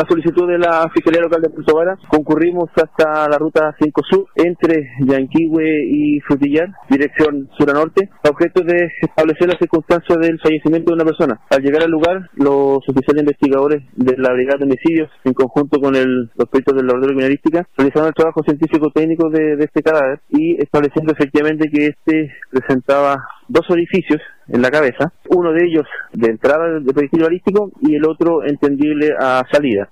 A solicitud de la Fiscalía Local de Puerto Vara, concurrimos hasta la ruta 5 Sur, entre Yanquihue y Frutillar, dirección sur a norte, a objeto de establecer las circunstancias del fallecimiento de una persona. Al llegar al lugar, los oficiales investigadores de la Brigada de Homicidios, en conjunto con el, los peritos de la Laboratorio Criminalística, realizaron el trabajo científico-técnico de, de este cadáver y estableciendo efectivamente que este presentaba dos orificios en la cabeza, uno de ellos de entrada del proyectil balístico y el otro entendible a salida.